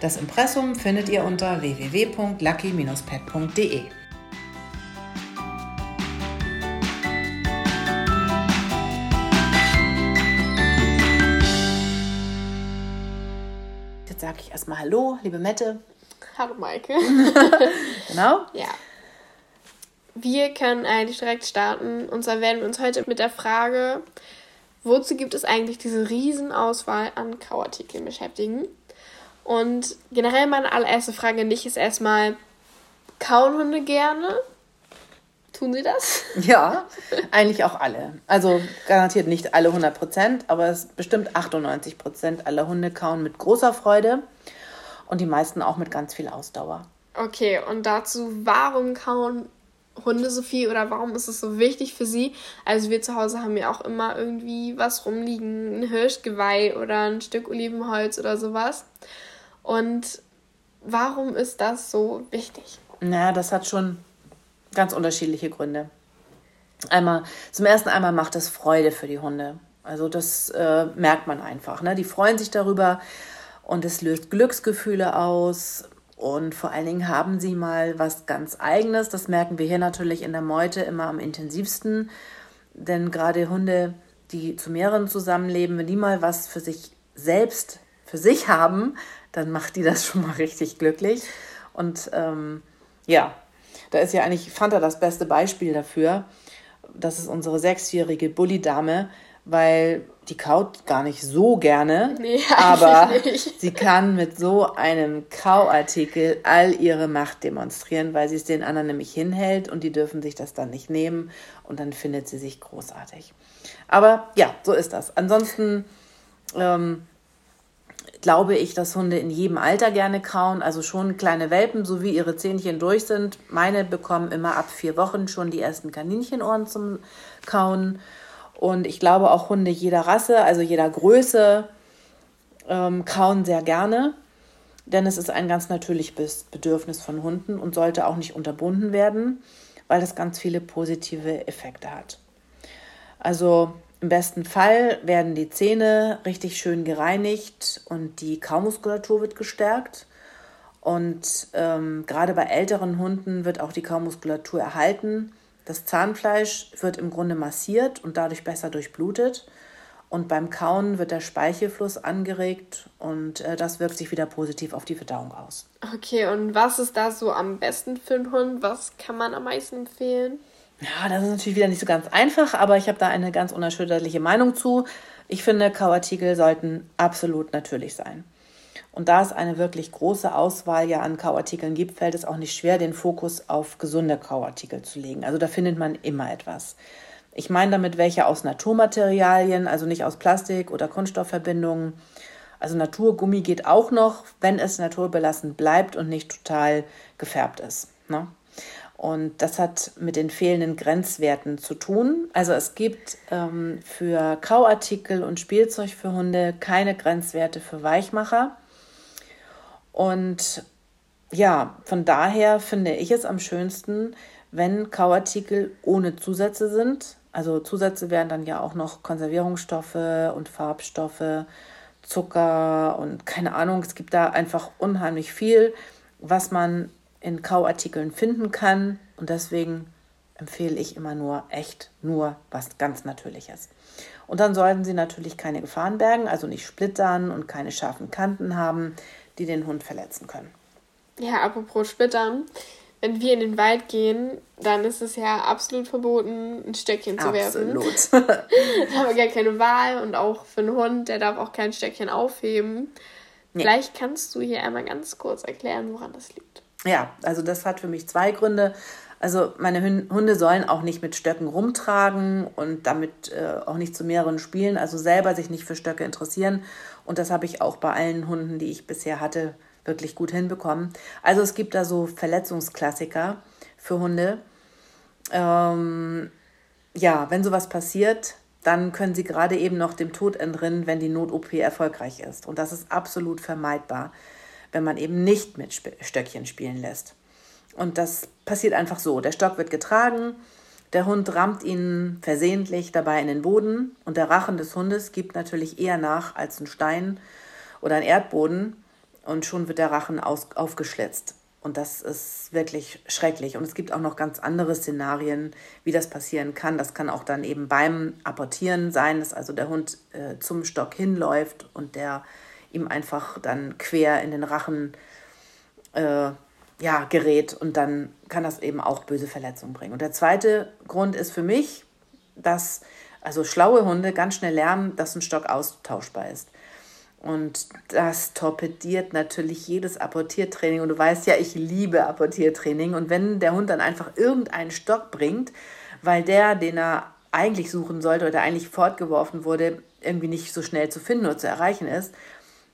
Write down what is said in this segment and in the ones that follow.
das Impressum findet ihr unter www.lucky-pet.de. Jetzt sage ich erstmal Hallo, liebe Mette. Hallo Maike. genau. Ja. Wir können eigentlich direkt starten. Und zwar werden wir uns heute mit der Frage, wozu gibt es eigentlich diese Riesenauswahl an Kauartikeln beschäftigen? Und generell meine allererste Frage an dich ist erstmal, kauen Hunde gerne? Tun sie das? Ja, eigentlich auch alle. Also garantiert nicht alle 100 Prozent, aber es bestimmt 98 Prozent aller Hunde kauen mit großer Freude und die meisten auch mit ganz viel Ausdauer. Okay, und dazu, warum kauen Hunde so viel oder warum ist es so wichtig für sie? Also wir zu Hause haben ja auch immer irgendwie was rumliegen, ein Hirschgeweih oder ein Stück Olivenholz oder sowas. Und warum ist das so wichtig? Naja, das hat schon ganz unterschiedliche Gründe. Einmal, zum ersten einmal macht es Freude für die Hunde. Also das äh, merkt man einfach. Ne? Die freuen sich darüber und es löst Glücksgefühle aus. Und vor allen Dingen haben sie mal was ganz Eigenes. Das merken wir hier natürlich in der Meute immer am intensivsten. Denn gerade Hunde, die zu mehreren zusammenleben, wenn die mal was für sich selbst, für sich haben, dann macht die das schon mal richtig glücklich. Und ähm, ja, da ist ja eigentlich Fanta das beste Beispiel dafür. Das ist unsere sechsjährige Bulli-Dame, weil die kaut gar nicht so gerne, nee, aber nicht. sie kann mit so einem Kauartikel all ihre Macht demonstrieren, weil sie es den anderen nämlich hinhält und die dürfen sich das dann nicht nehmen und dann findet sie sich großartig. Aber ja, so ist das. Ansonsten ähm, glaube ich, dass Hunde in jedem Alter gerne kauen. Also schon kleine Welpen, so wie ihre Zähnchen durch sind. Meine bekommen immer ab vier Wochen schon die ersten Kaninchenohren zum Kauen. Und ich glaube auch Hunde jeder Rasse, also jeder Größe, ähm, kauen sehr gerne. Denn es ist ein ganz natürliches Bedürfnis von Hunden und sollte auch nicht unterbunden werden, weil das ganz viele positive Effekte hat. Also im besten Fall werden die Zähne richtig schön gereinigt und die Kaumuskulatur wird gestärkt. Und ähm, gerade bei älteren Hunden wird auch die Kaumuskulatur erhalten. Das Zahnfleisch wird im Grunde massiert und dadurch besser durchblutet. Und beim Kauen wird der Speichelfluss angeregt und äh, das wirkt sich wieder positiv auf die Verdauung aus. Okay, und was ist da so am besten für einen Hund? Was kann man am meisten empfehlen? Ja, das ist natürlich wieder nicht so ganz einfach, aber ich habe da eine ganz unerschütterliche Meinung zu. Ich finde, Kauartikel sollten absolut natürlich sein. Und da es eine wirklich große Auswahl ja an Kauartikeln gibt, fällt es auch nicht schwer, den Fokus auf gesunde Kauartikel zu legen. Also da findet man immer etwas. Ich meine damit welche aus Naturmaterialien, also nicht aus Plastik oder Kunststoffverbindungen. Also Naturgummi geht auch noch, wenn es naturbelassen bleibt und nicht total gefärbt ist. Ne? Und das hat mit den fehlenden Grenzwerten zu tun. Also es gibt ähm, für Kauartikel und Spielzeug für Hunde keine Grenzwerte für Weichmacher. Und ja, von daher finde ich es am schönsten, wenn Kauartikel ohne Zusätze sind. Also Zusätze wären dann ja auch noch Konservierungsstoffe und Farbstoffe, Zucker und keine Ahnung. Es gibt da einfach unheimlich viel, was man in Kauartikeln finden kann. Und deswegen empfehle ich immer nur echt nur was ganz Natürliches. Und dann sollten sie natürlich keine Gefahren bergen, also nicht splittern und keine scharfen Kanten haben, die den Hund verletzen können. Ja, apropos Splittern. wenn wir in den Wald gehen, dann ist es ja absolut verboten, ein Stöckchen zu werfen. Absolut. da haben wir gar keine Wahl und auch für einen Hund, der darf auch kein Stöckchen aufheben. Nee. Vielleicht kannst du hier einmal ganz kurz erklären, woran das liegt. Ja, also das hat für mich zwei Gründe. Also meine Hunde sollen auch nicht mit Stöcken rumtragen und damit äh, auch nicht zu mehreren spielen, also selber sich nicht für Stöcke interessieren. Und das habe ich auch bei allen Hunden, die ich bisher hatte, wirklich gut hinbekommen. Also es gibt da so Verletzungsklassiker für Hunde. Ähm, ja, wenn sowas passiert, dann können sie gerade eben noch dem Tod entrinnen, wenn die Not-OP erfolgreich ist. Und das ist absolut vermeidbar, wenn man eben nicht mit Stöckchen spielen lässt. Und das passiert einfach so. Der Stock wird getragen, der Hund rammt ihn versehentlich dabei in den Boden und der Rachen des Hundes gibt natürlich eher nach als ein Stein oder ein Erdboden und schon wird der Rachen aus, aufgeschlitzt. Und das ist wirklich schrecklich. Und es gibt auch noch ganz andere Szenarien, wie das passieren kann. Das kann auch dann eben beim Apportieren sein, dass also der Hund äh, zum Stock hinläuft und der ihm einfach dann quer in den Rachen äh, ja, gerät und dann kann das eben auch böse Verletzungen bringen. Und der zweite Grund ist für mich, dass also schlaue Hunde ganz schnell lernen, dass ein Stock austauschbar ist. Und das torpediert natürlich jedes Apportiertraining. Und du weißt ja, ich liebe Apportiertraining. Und wenn der Hund dann einfach irgendeinen Stock bringt, weil der, den er eigentlich suchen sollte oder eigentlich fortgeworfen wurde, irgendwie nicht so schnell zu finden oder zu erreichen ist,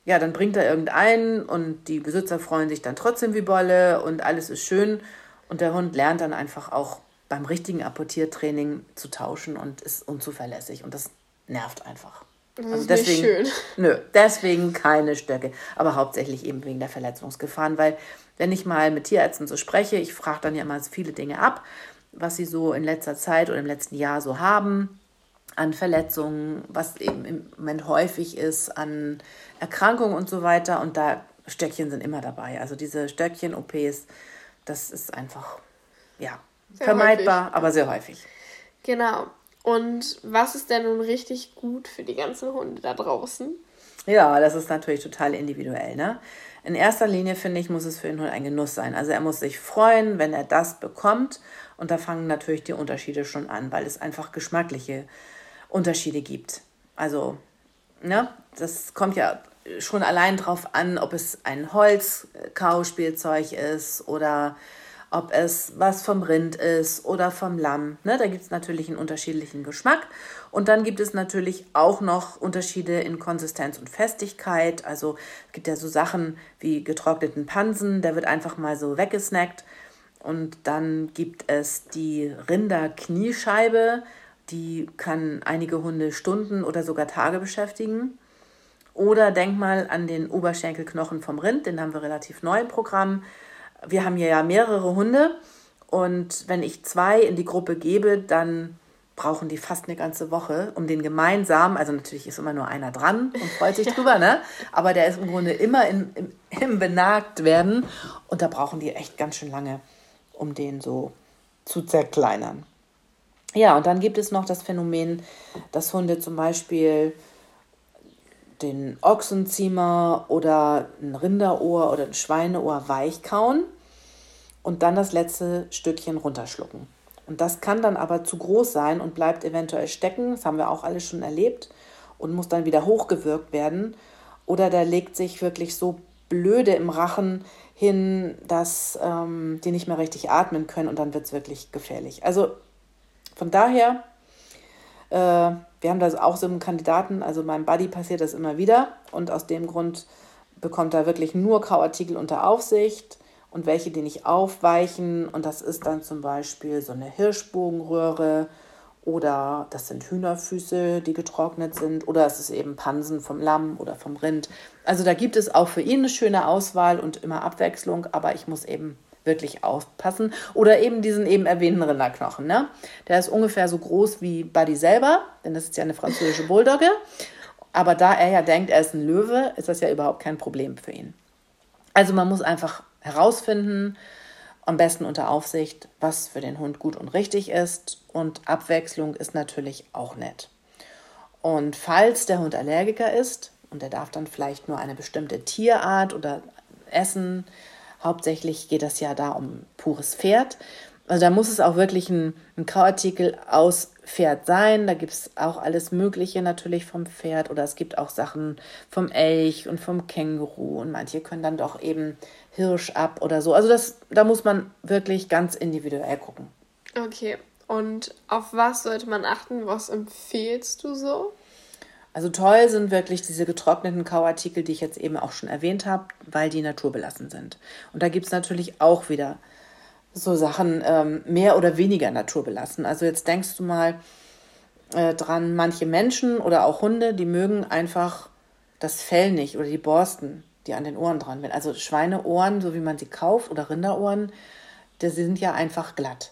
ja, dann bringt er irgendeinen und die Besitzer freuen sich dann trotzdem wie Bolle und alles ist schön. Und der Hund lernt dann einfach auch beim richtigen Apportiertraining zu tauschen und ist unzuverlässig. Und das nervt einfach. Das also ist deswegen, nicht schön. Nö, deswegen keine Stöcke. Aber hauptsächlich eben wegen der Verletzungsgefahren, weil wenn ich mal mit Tierärzten so spreche, ich frage dann ja immer viele Dinge ab, was sie so in letzter Zeit oder im letzten Jahr so haben an Verletzungen, was eben im Moment häufig ist, an Erkrankungen und so weiter. Und da Stöckchen sind immer dabei. Also diese Stöckchen-OPs, das ist einfach, ja, sehr vermeidbar, häufig. aber sehr häufig. Genau. Und was ist denn nun richtig gut für die ganzen Hunde da draußen? Ja, das ist natürlich total individuell. Ne? In erster Linie finde ich, muss es für den Hund ein Genuss sein. Also er muss sich freuen, wenn er das bekommt. Und da fangen natürlich die Unterschiede schon an, weil es einfach geschmackliche Unterschiede gibt. Also, ne, das kommt ja schon allein drauf an, ob es ein Holzkauspielzeug ist oder ob es was vom Rind ist oder vom Lamm. Ne, da gibt es natürlich einen unterschiedlichen Geschmack. Und dann gibt es natürlich auch noch Unterschiede in Konsistenz und Festigkeit. Also es gibt ja so Sachen wie getrockneten Pansen, der wird einfach mal so weggesnackt. Und dann gibt es die Rinderkniescheibe, die kann einige Hunde Stunden oder sogar Tage beschäftigen. Oder denk mal an den Oberschenkelknochen vom Rind, den haben wir relativ neu im Programm. Wir haben hier ja mehrere Hunde und wenn ich zwei in die Gruppe gebe, dann brauchen die fast eine ganze Woche, um den gemeinsam, also natürlich ist immer nur einer dran und freut sich drüber, ne? Aber der ist im Grunde immer in, im, im Benagt werden und da brauchen die echt ganz schön lange, um den so zu zerkleinern. Ja, und dann gibt es noch das Phänomen, dass Hunde zum Beispiel den Ochsenziemer oder ein Rinderohr oder ein Schweineohr weich kauen und dann das letzte Stückchen runterschlucken. Und das kann dann aber zu groß sein und bleibt eventuell stecken. Das haben wir auch alles schon erlebt und muss dann wieder hochgewirkt werden. Oder der legt sich wirklich so blöde im Rachen hin, dass ähm, die nicht mehr richtig atmen können und dann wird es wirklich gefährlich. Also von daher, äh, wir haben da auch so einen Kandidaten, also meinem Buddy passiert das immer wieder und aus dem Grund bekommt er wirklich nur Kauartikel unter Aufsicht und welche, die nicht aufweichen. Und das ist dann zum Beispiel so eine Hirschbogenröhre oder das sind Hühnerfüße, die getrocknet sind oder es ist eben Pansen vom Lamm oder vom Rind. Also da gibt es auch für ihn eine schöne Auswahl und immer Abwechslung, aber ich muss eben wirklich aufpassen. Oder eben diesen eben erwähnten Rinderknochen. Ne? Der ist ungefähr so groß wie Buddy selber, denn das ist ja eine französische Bulldogge. Aber da er ja denkt, er ist ein Löwe, ist das ja überhaupt kein Problem für ihn. Also man muss einfach herausfinden, am besten unter Aufsicht, was für den Hund gut und richtig ist. Und Abwechslung ist natürlich auch nett. Und falls der Hund Allergiker ist und er darf dann vielleicht nur eine bestimmte Tierart oder Essen Hauptsächlich geht das ja da um pures Pferd. Also da muss es auch wirklich ein, ein Kauartikel aus Pferd sein. Da gibt es auch alles Mögliche natürlich vom Pferd oder es gibt auch Sachen vom Elch und vom Känguru und manche können dann doch eben Hirsch ab oder so. Also das, da muss man wirklich ganz individuell gucken. Okay, und auf was sollte man achten? Was empfehlst du so? Also toll sind wirklich diese getrockneten Kauartikel, die ich jetzt eben auch schon erwähnt habe, weil die naturbelassen sind. Und da gibt es natürlich auch wieder so Sachen ähm, mehr oder weniger naturbelassen. Also jetzt denkst du mal äh, dran, manche Menschen oder auch Hunde, die mögen einfach das Fell nicht oder die Borsten, die an den Ohren dran sind. Also Schweineohren, so wie man sie kauft, oder Rinderohren, die sind ja einfach glatt.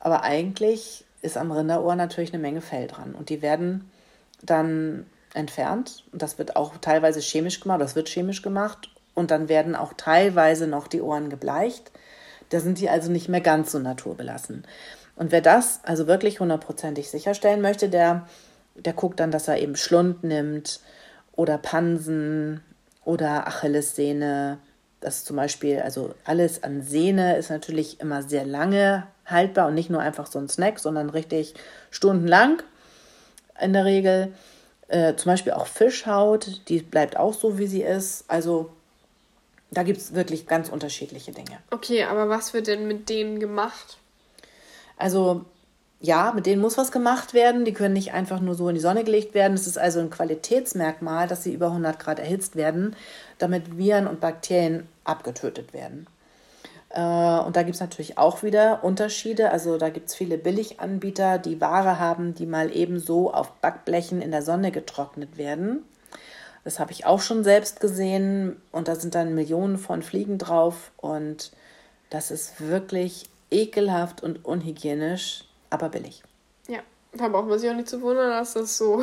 Aber eigentlich ist am Rinderohr natürlich eine Menge Fell dran. Und die werden dann entfernt. Und das wird auch teilweise chemisch gemacht, das wird chemisch gemacht. Und dann werden auch teilweise noch die Ohren gebleicht. Da sind die also nicht mehr ganz so naturbelassen. Und wer das also wirklich hundertprozentig sicherstellen möchte, der, der guckt dann, dass er eben Schlund nimmt oder Pansen oder Achillessehne. Das ist zum Beispiel, also alles an Sehne ist natürlich immer sehr lange haltbar und nicht nur einfach so ein Snack, sondern richtig stundenlang in der Regel. Äh, zum Beispiel auch Fischhaut, die bleibt auch so, wie sie ist. Also da gibt es wirklich ganz unterschiedliche Dinge. Okay, aber was wird denn mit denen gemacht? Also ja, mit denen muss was gemacht werden. Die können nicht einfach nur so in die Sonne gelegt werden. Es ist also ein Qualitätsmerkmal, dass sie über 100 Grad erhitzt werden, damit Viren und Bakterien abgetötet werden. Äh, und da gibt es natürlich auch wieder Unterschiede. Also da gibt es viele Billiganbieter, die Ware haben, die mal eben so auf Backblechen in der Sonne getrocknet werden. Das habe ich auch schon selbst gesehen und da sind dann Millionen von Fliegen drauf und das ist wirklich ekelhaft und unhygienisch, aber billig. Ja, da braucht man sich auch nicht zu wundern, dass das so,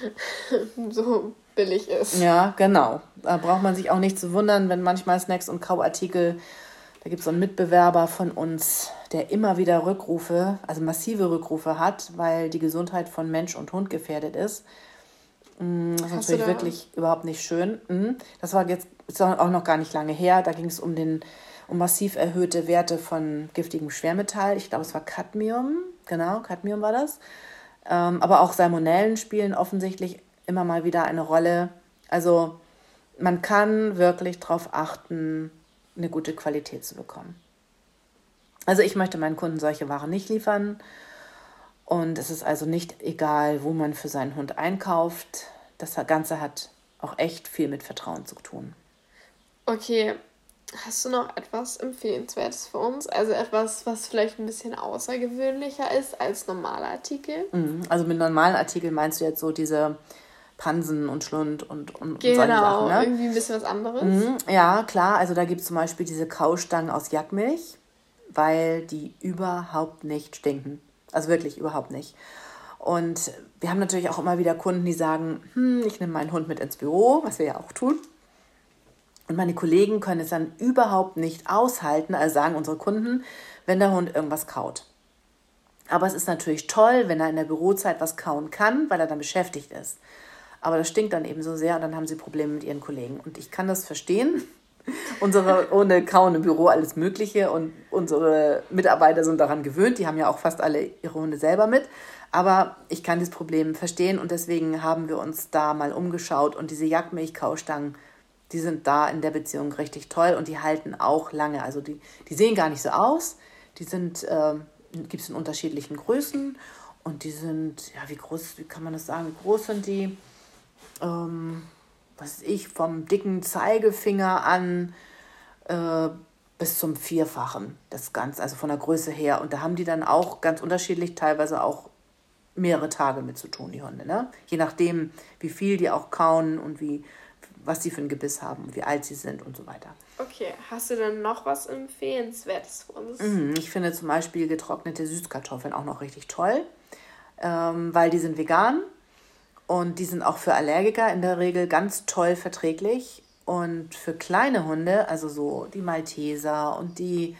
so billig ist. Ja, genau. Da braucht man sich auch nicht zu wundern, wenn manchmal Snacks und Kauartikel da gibt es so einen Mitbewerber von uns, der immer wieder Rückrufe, also massive Rückrufe hat, weil die Gesundheit von Mensch und Hund gefährdet ist. Mm, das ist Hast natürlich wirklich überhaupt nicht schön. Mm, das war jetzt auch noch gar nicht lange her. Da ging es um den um massiv erhöhte Werte von giftigem Schwermetall. Ich glaube, es war Cadmium. Genau, Cadmium war das. Ähm, aber auch Salmonellen spielen offensichtlich immer mal wieder eine Rolle. Also man kann wirklich darauf achten, eine gute Qualität zu bekommen. Also ich möchte meinen Kunden solche Waren nicht liefern. Und es ist also nicht egal, wo man für seinen Hund einkauft. Das Ganze hat auch echt viel mit Vertrauen zu tun. Okay, hast du noch etwas Empfehlenswertes für uns? Also etwas, was vielleicht ein bisschen außergewöhnlicher ist als normale Artikel? Mhm. Also mit normalen Artikeln meinst du jetzt so diese Pansen und Schlund und, und, genau, solche Sachen. Ne? irgendwie ein bisschen was anderes. Mhm, ja, klar. Also da gibt es zum Beispiel diese Kaustangen aus Jackmilch, weil die überhaupt nicht stinken. Also wirklich überhaupt nicht. Und wir haben natürlich auch immer wieder Kunden, die sagen, hm, ich nehme meinen Hund mit ins Büro, was wir ja auch tun. Und meine Kollegen können es dann überhaupt nicht aushalten, also sagen unsere Kunden, wenn der Hund irgendwas kaut. Aber es ist natürlich toll, wenn er in der Bürozeit was kauen kann, weil er dann beschäftigt ist. Aber das stinkt dann eben so sehr und dann haben sie Probleme mit ihren Kollegen. Und ich kann das verstehen. Unsere ohne Kauen im Büro alles Mögliche und unsere Mitarbeiter sind daran gewöhnt. Die haben ja auch fast alle ihre Hunde selber mit. Aber ich kann das Problem verstehen und deswegen haben wir uns da mal umgeschaut und diese Jagdmilchkaustangen, die sind da in der Beziehung richtig toll und die halten auch lange. Also die, die sehen gar nicht so aus. Die sind, äh, gibt es in unterschiedlichen Größen und die sind, ja, wie groß, wie kann man das sagen, wie groß sind die? Ähm, was ich, vom dicken Zeigefinger an äh, bis zum Vierfachen. Das Ganze, also von der Größe her. Und da haben die dann auch ganz unterschiedlich, teilweise auch mehrere Tage mit zu tun, die Hunde. Ne? Je nachdem, wie viel die auch kauen und wie, was sie für ein Gebiss haben, wie alt sie sind und so weiter. Okay, hast du denn noch was Empfehlenswertes für uns? Mhm, ich finde zum Beispiel getrocknete Süßkartoffeln auch noch richtig toll, ähm, weil die sind vegan und die sind auch für Allergiker in der Regel ganz toll verträglich. Und für kleine Hunde, also so die Malteser und die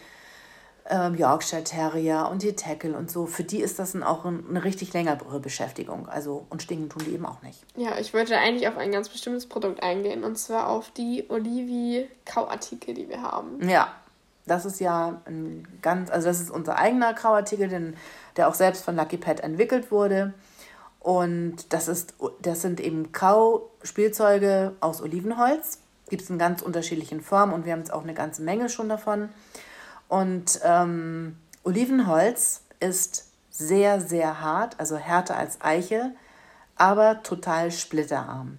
ähm, Yorkshire Terrier und die Tackle und so, für die ist das auch eine richtig längere Beschäftigung. Also, und stinken tun die eben auch nicht. Ja, ich wollte eigentlich auf ein ganz bestimmtes Produkt eingehen und zwar auf die Olivi-Kauartikel, die wir haben. Ja, das ist ja ein ganz, also das ist unser eigener Kauartikel, den, der auch selbst von Lucky Pet entwickelt wurde. Und das, ist, das sind eben Kauspielzeuge aus Olivenholz. Gibt es in ganz unterschiedlichen Formen und wir haben jetzt auch eine ganze Menge schon davon. Und ähm, Olivenholz ist sehr, sehr hart, also härter als Eiche, aber total splitterarm.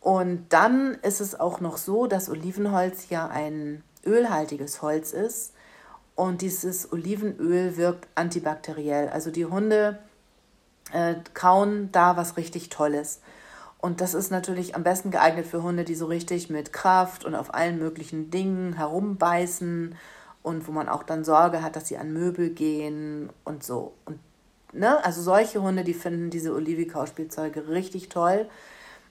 Und dann ist es auch noch so, dass Olivenholz ja ein ölhaltiges Holz ist und dieses Olivenöl wirkt antibakteriell. Also die Hunde äh, kauen da was richtig Tolles. Und das ist natürlich am besten geeignet für Hunde, die so richtig mit Kraft und auf allen möglichen Dingen herumbeißen und wo man auch dann Sorge hat, dass sie an Möbel gehen und so. Und ne, also solche Hunde, die finden diese Olivicau-Spielzeuge richtig toll.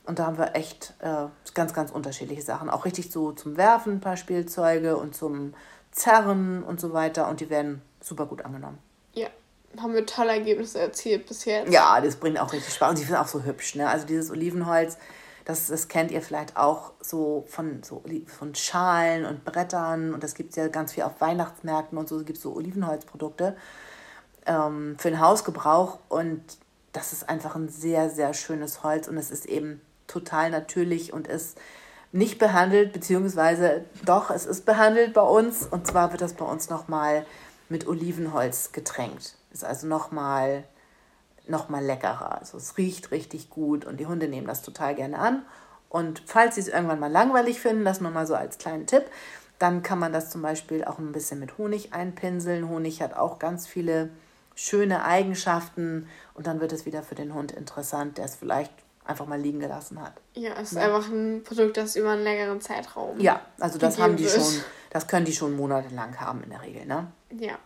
Und da haben wir echt äh, ganz, ganz unterschiedliche Sachen. Auch richtig so zum Werfen ein paar Spielzeuge und zum Zerren und so weiter. Und die werden super gut angenommen. Ja, haben wir tolle Ergebnisse erzielt bis jetzt. Ja, das bringt auch richtig Spaß. Und die sind auch so hübsch. Ne? Also dieses Olivenholz, das, das kennt ihr vielleicht auch so von, so von Schalen und Brettern. Und das gibt es ja ganz viel auf Weihnachtsmärkten und so. Es gibt so Olivenholzprodukte ähm, für den Hausgebrauch. Und das ist einfach ein sehr, sehr schönes Holz. Und es ist eben total natürlich und ist nicht behandelt, beziehungsweise doch, es ist behandelt bei uns. Und zwar wird das bei uns nochmal mit Olivenholz getränkt. Ist also nochmal noch mal leckerer. Also es riecht richtig gut und die Hunde nehmen das total gerne an. Und falls sie es irgendwann mal langweilig finden, das nur mal so als kleinen Tipp, dann kann man das zum Beispiel auch ein bisschen mit Honig einpinseln. Honig hat auch ganz viele schöne Eigenschaften und dann wird es wieder für den Hund interessant, der es vielleicht einfach mal liegen gelassen hat. Ja, es ist ja. einfach ein Produkt, das über einen längeren Zeitraum. Ja, also das haben die wird. schon, das können die schon monatelang haben in der Regel, ne? Ja.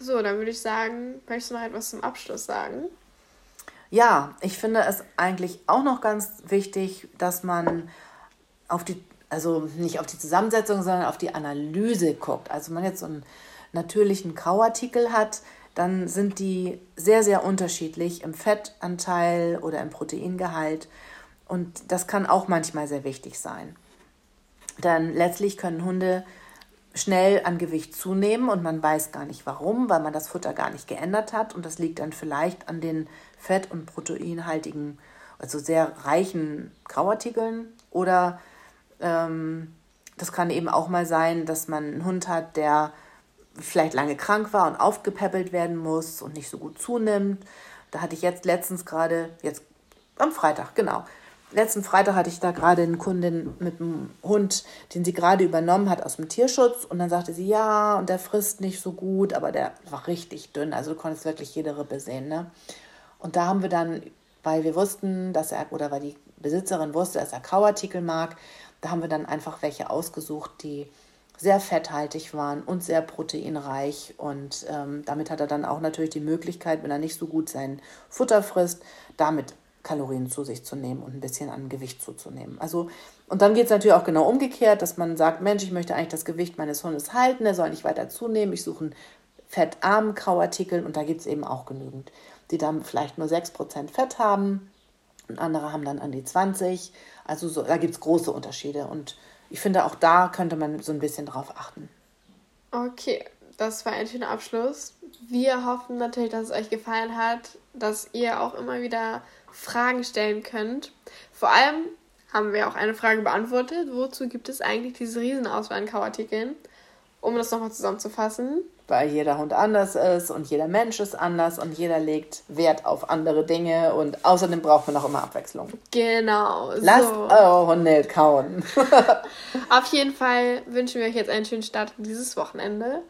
So, dann würde ich sagen, möchtest du noch etwas zum Abschluss sagen? Ja, ich finde es eigentlich auch noch ganz wichtig, dass man auf die, also nicht auf die Zusammensetzung, sondern auf die Analyse guckt. Also man jetzt so einen natürlichen Kauartikel hat, dann sind die sehr, sehr unterschiedlich im Fettanteil oder im Proteingehalt. Und das kann auch manchmal sehr wichtig sein. Denn letztlich können Hunde schnell an Gewicht zunehmen und man weiß gar nicht warum, weil man das Futter gar nicht geändert hat. Und das liegt dann vielleicht an den fett- und proteinhaltigen, also sehr reichen Grauartikeln. Oder ähm, das kann eben auch mal sein, dass man einen Hund hat, der vielleicht lange krank war und aufgepäppelt werden muss und nicht so gut zunimmt. Da hatte ich jetzt letztens gerade, jetzt am Freitag, genau. Letzten Freitag hatte ich da gerade eine Kundin mit einem Hund, den sie gerade übernommen hat aus dem Tierschutz. Und dann sagte sie, ja, und der frisst nicht so gut, aber der war richtig dünn. Also du konntest wirklich jede Rippe sehen. Ne? Und da haben wir dann, weil wir wussten, dass er, oder weil die Besitzerin wusste, dass er Kauartikel mag, da haben wir dann einfach welche ausgesucht, die sehr fetthaltig waren und sehr proteinreich. Und ähm, damit hat er dann auch natürlich die Möglichkeit, wenn er nicht so gut sein Futter frisst, damit Kalorien zu sich zu nehmen und ein bisschen an Gewicht zuzunehmen. Also, und dann geht es natürlich auch genau umgekehrt, dass man sagt, Mensch, ich möchte eigentlich das Gewicht meines Hundes halten, er soll nicht weiter zunehmen, ich suche einen fettarmen Kauartikel und da gibt es eben auch genügend, die dann vielleicht nur 6% Fett haben und andere haben dann an die 20. Also so, da gibt es große Unterschiede und ich finde, auch da könnte man so ein bisschen drauf achten. Okay, das war ein schöner Abschluss. Wir hoffen natürlich, dass es euch gefallen hat, dass ihr auch immer wieder Fragen stellen könnt. Vor allem haben wir auch eine Frage beantwortet. Wozu gibt es eigentlich diese Riesenauswahl an Kauartikeln? Um das nochmal zusammenzufassen weil jeder Hund anders ist und jeder Mensch ist anders und jeder legt Wert auf andere Dinge und außerdem braucht man auch immer Abwechslung. Genau. Lasst so. eure Hunde kauen. auf jeden Fall wünschen wir euch jetzt einen schönen Start dieses Wochenende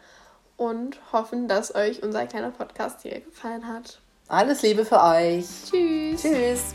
und hoffen, dass euch unser kleiner Podcast hier gefallen hat. Alles Liebe für euch. Tschüss. Tschüss.